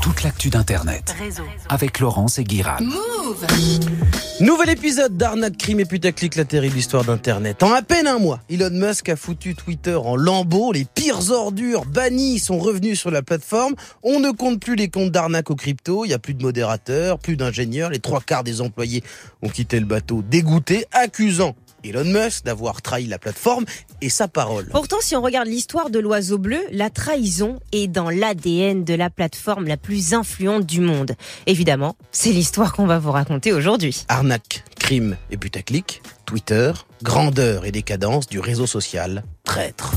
toute l'actu d'Internet. Avec Laurence et Guiran. Nouvel épisode d'Arnaque, crime et putaclic, la terrible histoire d'Internet. En à peine un mois, Elon Musk a foutu Twitter en lambeaux. Les pires ordures bannies sont revenus sur la plateforme. On ne compte plus les comptes d'arnaque aux crypto. Il n'y a plus de modérateurs, plus d'ingénieurs. Les trois quarts des employés ont quitté le bateau dégoûtés, accusant Elon Musk d'avoir trahi la plateforme et sa parole. Pourtant, si on regarde l'histoire de l'oiseau bleu, la trahison est dans l'ADN de la plateforme la plus influente du monde. Évidemment, c'est l'histoire qu'on va vous raconter aujourd'hui. Arnaque, crime et putaclic, Twitter, grandeur et décadence du réseau social, traître.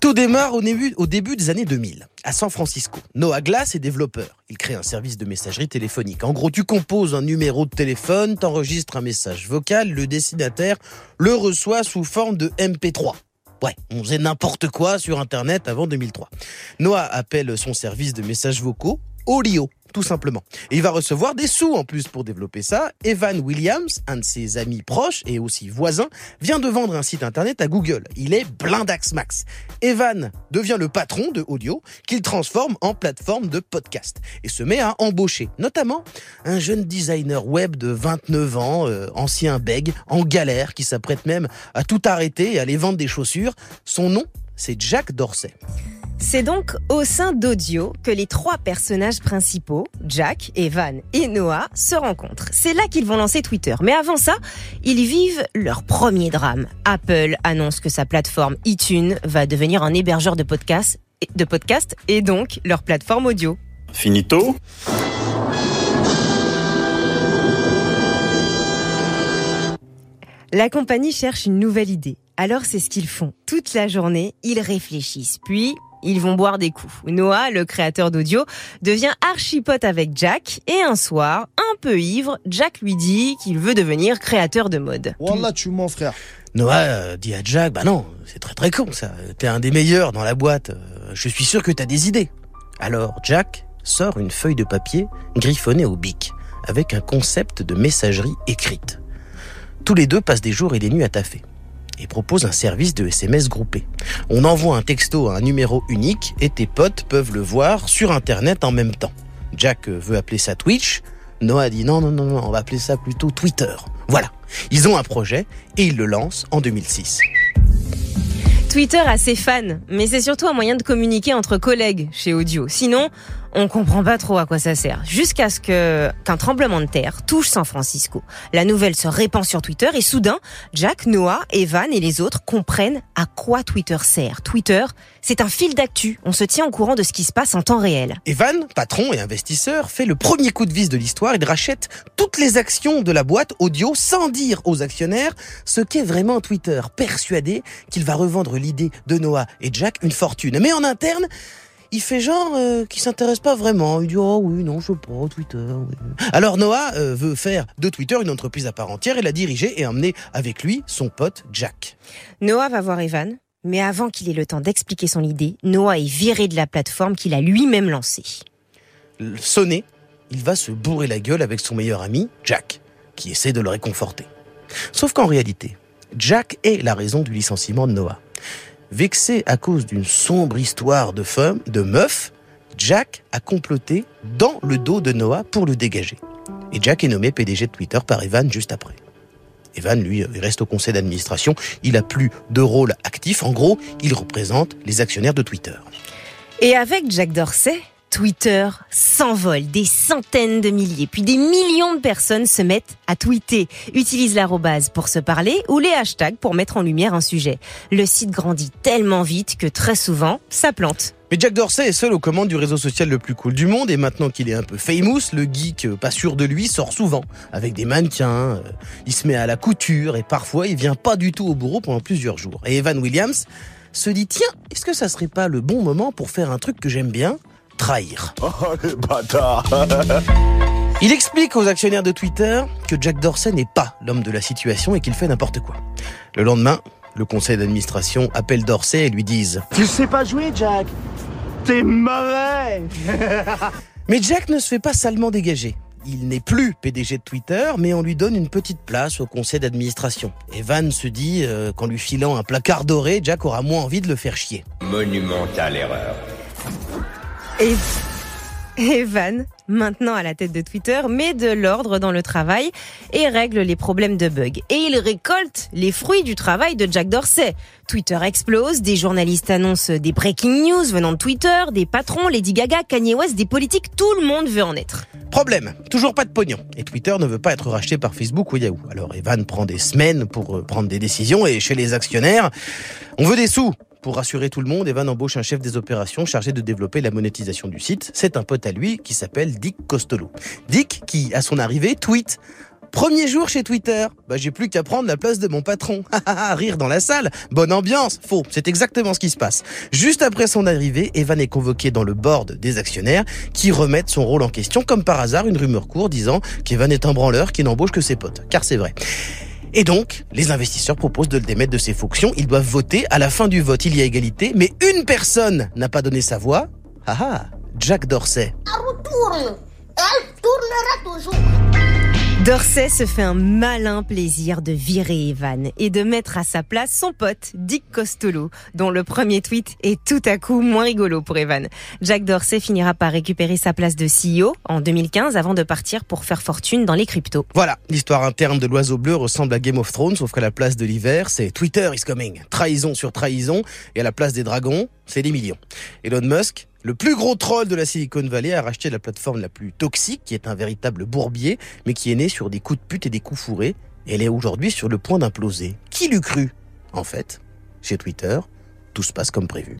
Tout démarre au début, des années 2000, à San Francisco. Noah Glass est développeur. Il crée un service de messagerie téléphonique. En gros, tu composes un numéro de téléphone, t'enregistres un message vocal, le destinataire le reçoit sous forme de MP3. Ouais, on faisait n'importe quoi sur Internet avant 2003. Noah appelle son service de messages vocaux Olio tout simplement. Et il va recevoir des sous en plus pour développer ça. Evan Williams, un de ses amis proches et aussi voisin, vient de vendre un site internet à Google. Il est Blindax Max. Evan devient le patron de Audio qu'il transforme en plateforme de podcast et se met à embaucher, notamment un jeune designer web de 29 ans, euh, ancien beg, en galère, qui s'apprête même à tout arrêter et à aller vendre des chaussures. Son nom, c'est Jack Dorsey. C'est donc au sein d'Audio que les trois personnages principaux, Jack, Evan et Noah, se rencontrent. C'est là qu'ils vont lancer Twitter. Mais avant ça, ils vivent leur premier drame. Apple annonce que sa plateforme iTunes va devenir un hébergeur de podcasts, de podcasts et donc leur plateforme audio. Finito La compagnie cherche une nouvelle idée. Alors c'est ce qu'ils font. Toute la journée, ils réfléchissent. Puis, ils vont boire des coups. Noah, le créateur d'audio, devient archipote avec Jack et un soir, un peu ivre, Jack lui dit qu'il veut devenir créateur de mode. Wallah, tu mens, frère. Noah euh, dit à Jack, bah non, c'est très très con ça. T'es un des meilleurs dans la boîte. Euh, je suis sûr que t'as des idées. Alors Jack sort une feuille de papier griffonnée au bic avec un concept de messagerie écrite. Tous les deux passent des jours et des nuits à taffer et propose un service de SMS groupé. On envoie un texto à un numéro unique et tes potes peuvent le voir sur Internet en même temps. Jack veut appeler ça Twitch. Noah dit non, non, non, non, on va appeler ça plutôt Twitter. Voilà. Ils ont un projet et ils le lancent en 2006. Twitter a ses fans, mais c'est surtout un moyen de communiquer entre collègues chez Audio. Sinon, on comprend pas trop à quoi ça sert. Jusqu'à ce que qu'un tremblement de terre touche San Francisco. La nouvelle se répand sur Twitter et soudain, Jack, Noah, Evan et les autres comprennent à quoi Twitter sert. Twitter, c'est un fil d'actu. On se tient au courant de ce qui se passe en temps réel. Evan, patron et investisseur, fait le premier coup de vis de l'histoire. Il rachète toutes les actions de la boîte audio sans dire aux actionnaires ce qu'est vraiment Twitter, persuadé qu'il va revendre l'idée de Noah et Jack une fortune. Mais en interne, il fait genre euh, qu'il s'intéresse pas vraiment. Il dit oh oui non je sais pas Twitter. Alors Noah euh, veut faire de Twitter une entreprise à part entière et la diriger et emmener avec lui son pote Jack. Noah va voir Evan, mais avant qu'il ait le temps d'expliquer son idée, Noah est viré de la plateforme qu'il a lui-même lancée. Sonné, il va se bourrer la gueule avec son meilleur ami Jack, qui essaie de le réconforter. Sauf qu'en réalité, Jack est la raison du licenciement de Noah. Vexé à cause d'une sombre histoire de femme, de meuf, Jack a comploté dans le dos de Noah pour le dégager. Et Jack est nommé PDG de Twitter par Evan juste après. Evan, lui, reste au conseil d'administration. Il a plus de rôle actif. En gros, il représente les actionnaires de Twitter. Et avec Jack Dorsey, Twitter s'envole, des centaines de milliers, puis des millions de personnes se mettent à tweeter, utilisent l'arrobase pour se parler ou les hashtags pour mettre en lumière un sujet. Le site grandit tellement vite que très souvent, ça plante. Mais Jack Dorsey est seul aux commandes du réseau social le plus cool du monde et maintenant qu'il est un peu famous, le geek pas sûr de lui sort souvent avec des mannequins, euh, il se met à la couture et parfois il vient pas du tout au bureau pendant plusieurs jours. Et Evan Williams se dit tiens, est-ce que ça serait pas le bon moment pour faire un truc que j'aime bien? Trahir. Oh, le bâtard Il explique aux actionnaires de Twitter que Jack Dorsey n'est pas l'homme de la situation et qu'il fait n'importe quoi. Le lendemain, le conseil d'administration appelle Dorsey et lui disent Tu sais pas jouer, Jack T'es mauvais Mais Jack ne se fait pas salement dégager. Il n'est plus PDG de Twitter, mais on lui donne une petite place au conseil d'administration. Evan se dit euh, qu'en lui filant un placard doré, Jack aura moins envie de le faire chier. Monumentale erreur. Et Evan, maintenant à la tête de Twitter, met de l'ordre dans le travail et règle les problèmes de bugs. Et il récolte les fruits du travail de Jack Dorsey. Twitter explose, des journalistes annoncent des breaking news venant de Twitter, des patrons, Lady Gaga, Kanye West, des politiques, tout le monde veut en être. Problème, toujours pas de pognon. Et Twitter ne veut pas être racheté par Facebook ou Yahoo. Alors Evan prend des semaines pour euh, prendre des décisions et chez les actionnaires, on veut des sous. Pour rassurer tout le monde, Evan embauche un chef des opérations chargé de développer la monétisation du site. C'est un pote à lui qui s'appelle Dick Costolo. Dick qui, à son arrivée, tweet Premier jour chez Twitter, bah j'ai plus qu'à prendre la place de mon patron. Rire dans la salle, bonne ambiance. Faux, c'est exactement ce qui se passe. Juste après son arrivée, Evan est convoqué dans le board des actionnaires qui remettent son rôle en question. Comme par hasard, une rumeur court disant qu'Evan est un branleur qui n'embauche que ses potes. Car c'est vrai. Et donc, les investisseurs proposent de le démettre de ses fonctions. Ils doivent voter. À la fin du vote, il y a égalité. Mais une personne n'a pas donné sa voix. Ah ah, Jack Dorsey. Elle tournera toujours. Dorsey se fait un malin plaisir de virer Evan et de mettre à sa place son pote Dick Costolo, dont le premier tweet est tout à coup moins rigolo pour Evan. Jack Dorsey finira par récupérer sa place de CEO en 2015 avant de partir pour faire fortune dans les cryptos. Voilà, l'histoire interne de l'oiseau bleu ressemble à Game of Thrones, sauf qu'à la place de l'hiver, c'est Twitter is coming. Trahison sur trahison, et à la place des dragons, c'est des millions. Elon Musk, le plus gros troll de la Silicon Valley a racheté la plateforme la plus toxique, qui est un véritable bourbier, mais qui est né sur des coups de pute et des coups fourrés. Elle est aujourd'hui sur le point d'imploser. Qui l'eût cru? En fait, chez Twitter, tout se passe comme prévu.